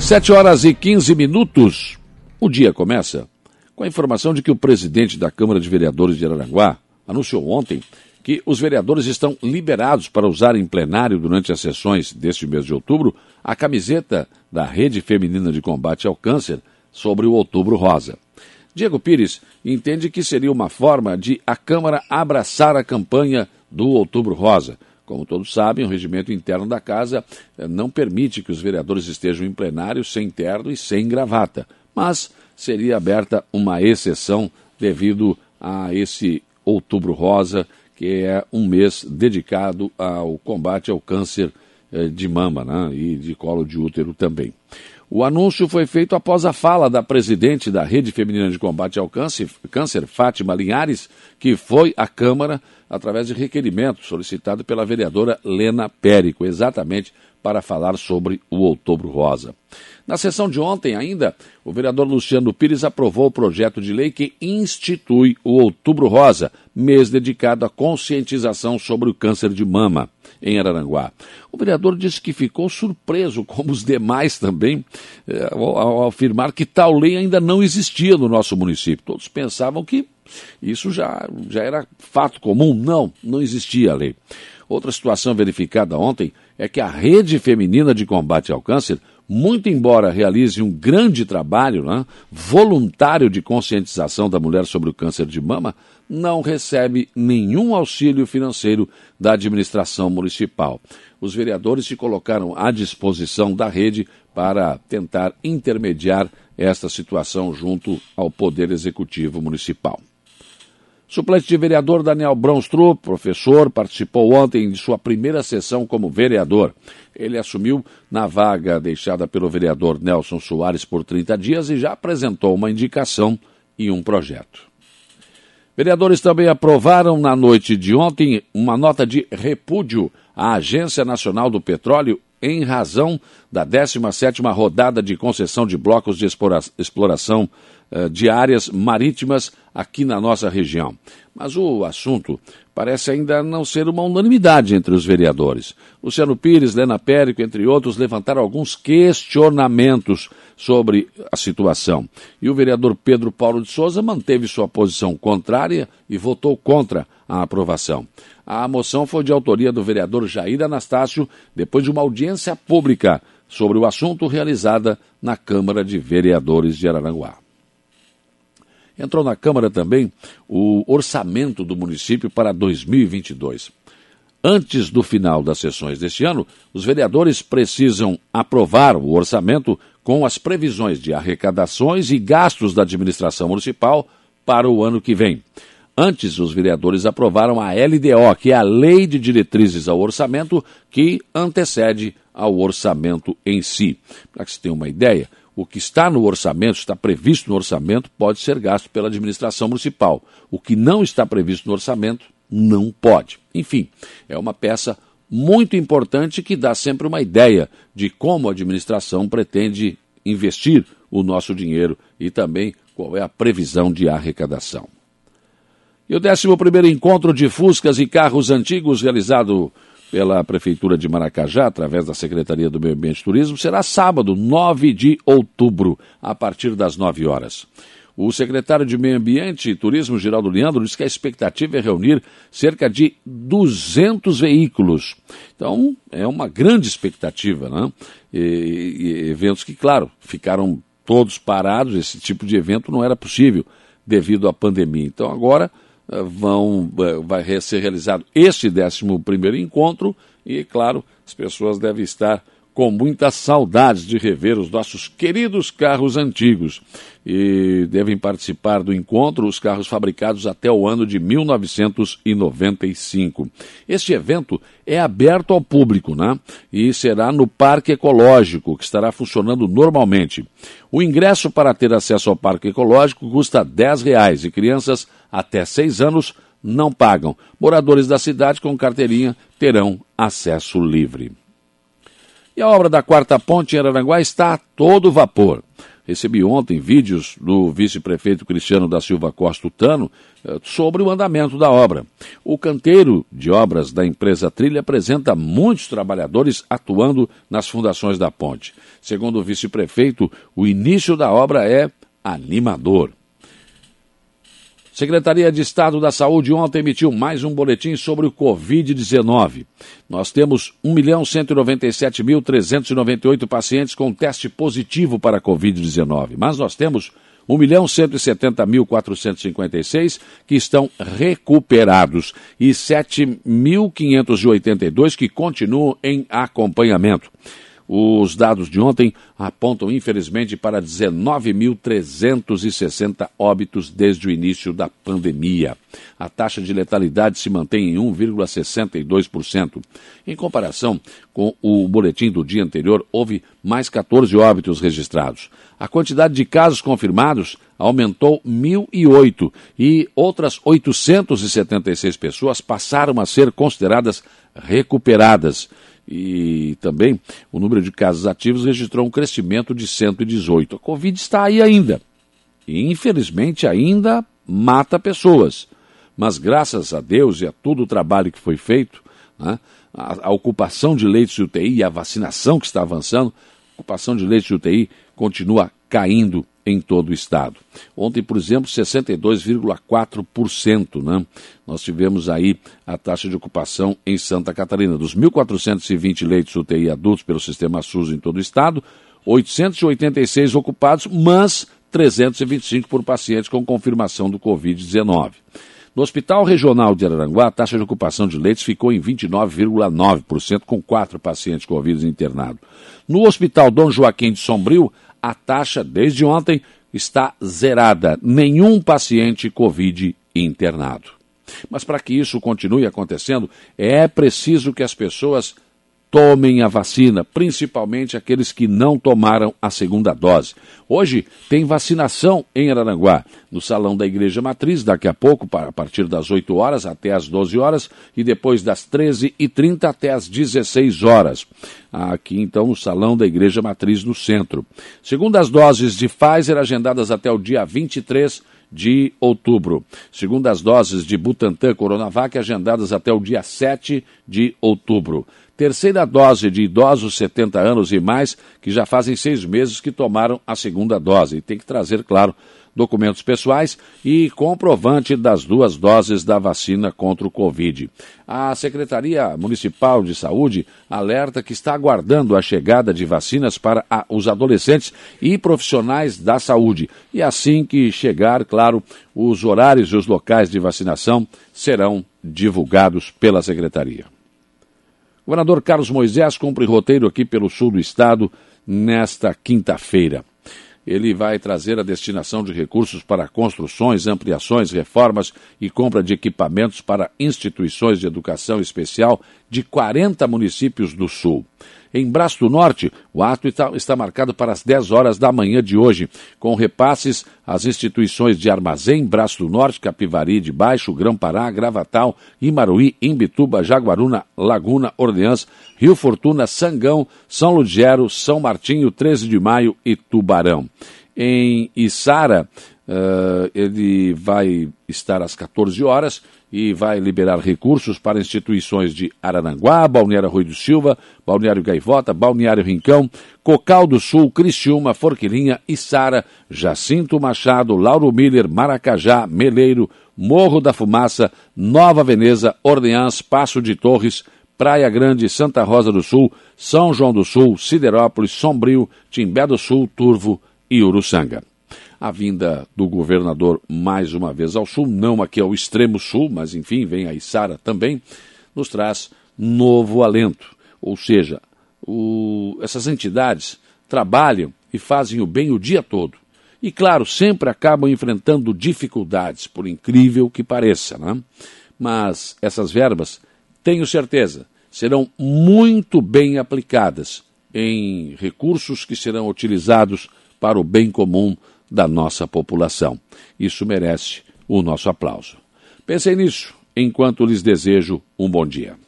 Sete horas e 15 minutos. O dia começa com a informação de que o presidente da Câmara de Vereadores de Araranguá anunciou ontem que os vereadores estão liberados para usar em plenário durante as sessões deste mês de outubro a camiseta da Rede Feminina de Combate ao Câncer sobre o Outubro Rosa. Diego Pires entende que seria uma forma de a Câmara abraçar a campanha do Outubro Rosa, como todos sabem, o regimento interno da Casa eh, não permite que os vereadores estejam em plenário sem terno e sem gravata, mas seria aberta uma exceção devido a esse Outubro Rosa, que é um mês dedicado ao combate ao câncer eh, de mama né, e de colo de útero também. O anúncio foi feito após a fala da presidente da Rede Feminina de Combate ao Câncer, câncer Fátima Linhares, que foi à Câmara através de requerimento solicitado pela vereadora Lena Périco, exatamente para falar sobre o Outubro Rosa. Na sessão de ontem ainda, o vereador Luciano Pires aprovou o projeto de lei que institui o Outubro Rosa, mês dedicado à conscientização sobre o câncer de mama em Araranguá. O vereador disse que ficou surpreso, como os demais também, eh, ao afirmar que tal lei ainda não existia no nosso município. Todos pensavam que isso já, já era fato comum. Não, não existia a lei. Outra situação verificada ontem é que a Rede Feminina de Combate ao Câncer, muito embora realize um grande trabalho né, voluntário de conscientização da mulher sobre o câncer de mama, não recebe nenhum auxílio financeiro da administração municipal. Os vereadores se colocaram à disposição da rede para tentar intermediar esta situação junto ao Poder Executivo Municipal. Suplente de vereador Daniel Bronstrup, professor, participou ontem de sua primeira sessão como vereador. Ele assumiu na vaga deixada pelo vereador Nelson Soares por 30 dias e já apresentou uma indicação e um projeto. Vereadores também aprovaram na noite de ontem uma nota de repúdio à Agência Nacional do Petróleo em razão da 17ª rodada de concessão de blocos de exploração uh, de áreas marítimas aqui na nossa região. Mas o assunto parece ainda não ser uma unanimidade entre os vereadores. Luciano Pires, Lena Périco, entre outros, levantaram alguns questionamentos sobre a situação. E o vereador Pedro Paulo de Souza manteve sua posição contrária e votou contra a aprovação. A moção foi de autoria do vereador Jair Anastácio, depois de uma audiência pública sobre o assunto realizada na Câmara de Vereadores de Araranguá. Entrou na Câmara também o orçamento do município para 2022. Antes do final das sessões deste ano, os vereadores precisam aprovar o orçamento com as previsões de arrecadações e gastos da administração municipal para o ano que vem. Antes, os vereadores aprovaram a LDO, que é a Lei de Diretrizes ao Orçamento, que antecede ao orçamento em si. Para que você tenha uma ideia, o que está no orçamento, está previsto no orçamento, pode ser gasto pela administração municipal. O que não está previsto no orçamento, não pode. Enfim, é uma peça muito importante que dá sempre uma ideia de como a administração pretende investir o nosso dinheiro e também qual é a previsão de arrecadação. E o 11 encontro de Fuscas e Carros Antigos, realizado pela Prefeitura de Maracajá, através da Secretaria do Meio Ambiente e Turismo, será sábado, 9 de outubro, a partir das 9 horas. O secretário de Meio Ambiente e Turismo, Geraldo Leandro, disse que a expectativa é reunir cerca de 200 veículos. Então, é uma grande expectativa, né? E, e eventos que, claro, ficaram todos parados, esse tipo de evento não era possível devido à pandemia. Então, agora vão, eh, vai ser realizado este 11 primeiro encontro e, claro, as pessoas devem estar com muitas saudades de rever os nossos queridos carros antigos. E devem participar do encontro os carros fabricados até o ano de 1995. Este evento é aberto ao público, né? E será no Parque Ecológico, que estará funcionando normalmente. O ingresso para ter acesso ao Parque Ecológico custa R$ reais e crianças até 6 anos não pagam. Moradores da cidade com carteirinha terão acesso livre. E a obra da quarta ponte em Araranguá está a todo vapor. recebi ontem vídeos do vice-prefeito Cristiano da Silva Costa Tano eh, sobre o andamento da obra. O canteiro de obras da empresa Trilha apresenta muitos trabalhadores atuando nas fundações da ponte. Segundo o vice-prefeito, o início da obra é animador. Secretaria de Estado da Saúde ontem emitiu mais um boletim sobre o Covid-19. Nós temos 1.197.398 pacientes com teste positivo para a Covid-19, mas nós temos 1.170.456 que estão recuperados e 7.582 que continuam em acompanhamento. Os dados de ontem apontam, infelizmente, para 19.360 óbitos desde o início da pandemia. A taxa de letalidade se mantém em 1,62%. Em comparação com o boletim do dia anterior, houve mais 14 óbitos registrados. A quantidade de casos confirmados aumentou 1.008 e outras 876 pessoas passaram a ser consideradas recuperadas. E também o número de casos ativos registrou um crescimento de 118. A Covid está aí ainda. E infelizmente ainda mata pessoas. Mas graças a Deus e a todo o trabalho que foi feito, né, a, a, ocupação de leitos de UTI e a vacinação que está avançando, a ocupação de leitos de UTI continua caindo em todo o estado. Ontem, por exemplo, 62,4%, né? Nós tivemos aí a taxa de ocupação em Santa Catarina. Dos 1.420 leitos UTI adultos pelo sistema SUS em todo o estado, 886 ocupados, mas 325 por pacientes com confirmação do Covid-19. No Hospital Regional de Araranguá, a taxa de ocupação de leitos ficou em 29,9%, com quatro pacientes Covid internados. No Hospital Dom Joaquim de Sombrio, a taxa desde ontem está zerada. Nenhum paciente Covid internado. Mas para que isso continue acontecendo, é preciso que as pessoas tomem a vacina, principalmente aqueles que não tomaram a segunda dose. Hoje tem vacinação em Araranguá, no Salão da Igreja Matriz, daqui a pouco, a partir das 8 horas até as 12 horas, e depois das 13h30 até as 16 horas. Aqui, então, no Salão da Igreja Matriz, no centro. Segundo as doses de Pfizer agendadas até o dia 23 de outubro. Segundo as doses de Butantan Coronavac agendadas até o dia 7 de outubro terceira dose de idosos 70 anos e mais que já fazem seis meses que tomaram a segunda dose. E tem que trazer, claro, documentos pessoais e comprovante das duas doses da vacina contra o Covid. A Secretaria Municipal de Saúde alerta que está aguardando a chegada de vacinas para a, os adolescentes e profissionais da saúde. E assim que chegar, claro, os horários e os locais de vacinação serão divulgados pela Secretaria. Governador Carlos Moisés cumpre roteiro aqui pelo sul do estado nesta quinta-feira. Ele vai trazer a destinação de recursos para construções, ampliações, reformas e compra de equipamentos para instituições de educação especial de 40 municípios do sul. Em Braço do Norte, o ato está, marcado para as 10 horas da manhã de hoje, com repasses às instituições de Armazém, Braço do Norte, Capivari de Baixo, Grão-Pará, Gravatal, Imaruí, Imbituba, Jaguaruna, Laguna, Orleans, Rio Fortuna, Sangão, São Ludgero, São Martinho, 13 de Maio e Tubarão. Em Içara, uh, ele vai estar às 14 horas e vai liberar recursos para instituições de Araranguá, Balneário Rui do Silva, Balneário Gaivota, Balneário Rincão, Cocal do Sul, Cristiúma, Forquilinha, Içara, Jacinto Machado, Lauro Miller, Maracajá, Meleiro, Morro da Fumaça, Nova Veneza, Orleans, Passo de Torres, Praia Grande, Santa Rosa do Sul, São João do Sul, Siderópolis, Sombrio, Timbé do Sul, Turvo e Uruçanga a vinda do governador mais uma vez ao sul, não aqui ao extremo sul, mas enfim, vem a Isara também, nos traz novo alento. Ou seja, o, essas entidades trabalham e fazem o bem o dia todo. E, claro, sempre acabam enfrentando dificuldades, por incrível que pareça. Né? Mas essas verbas, tenho certeza, serão muito bem aplicadas em recursos que serão utilizados para o bem comum da nossa população. Isso merece o nosso aplauso. Pensem nisso enquanto lhes desejo um bom dia.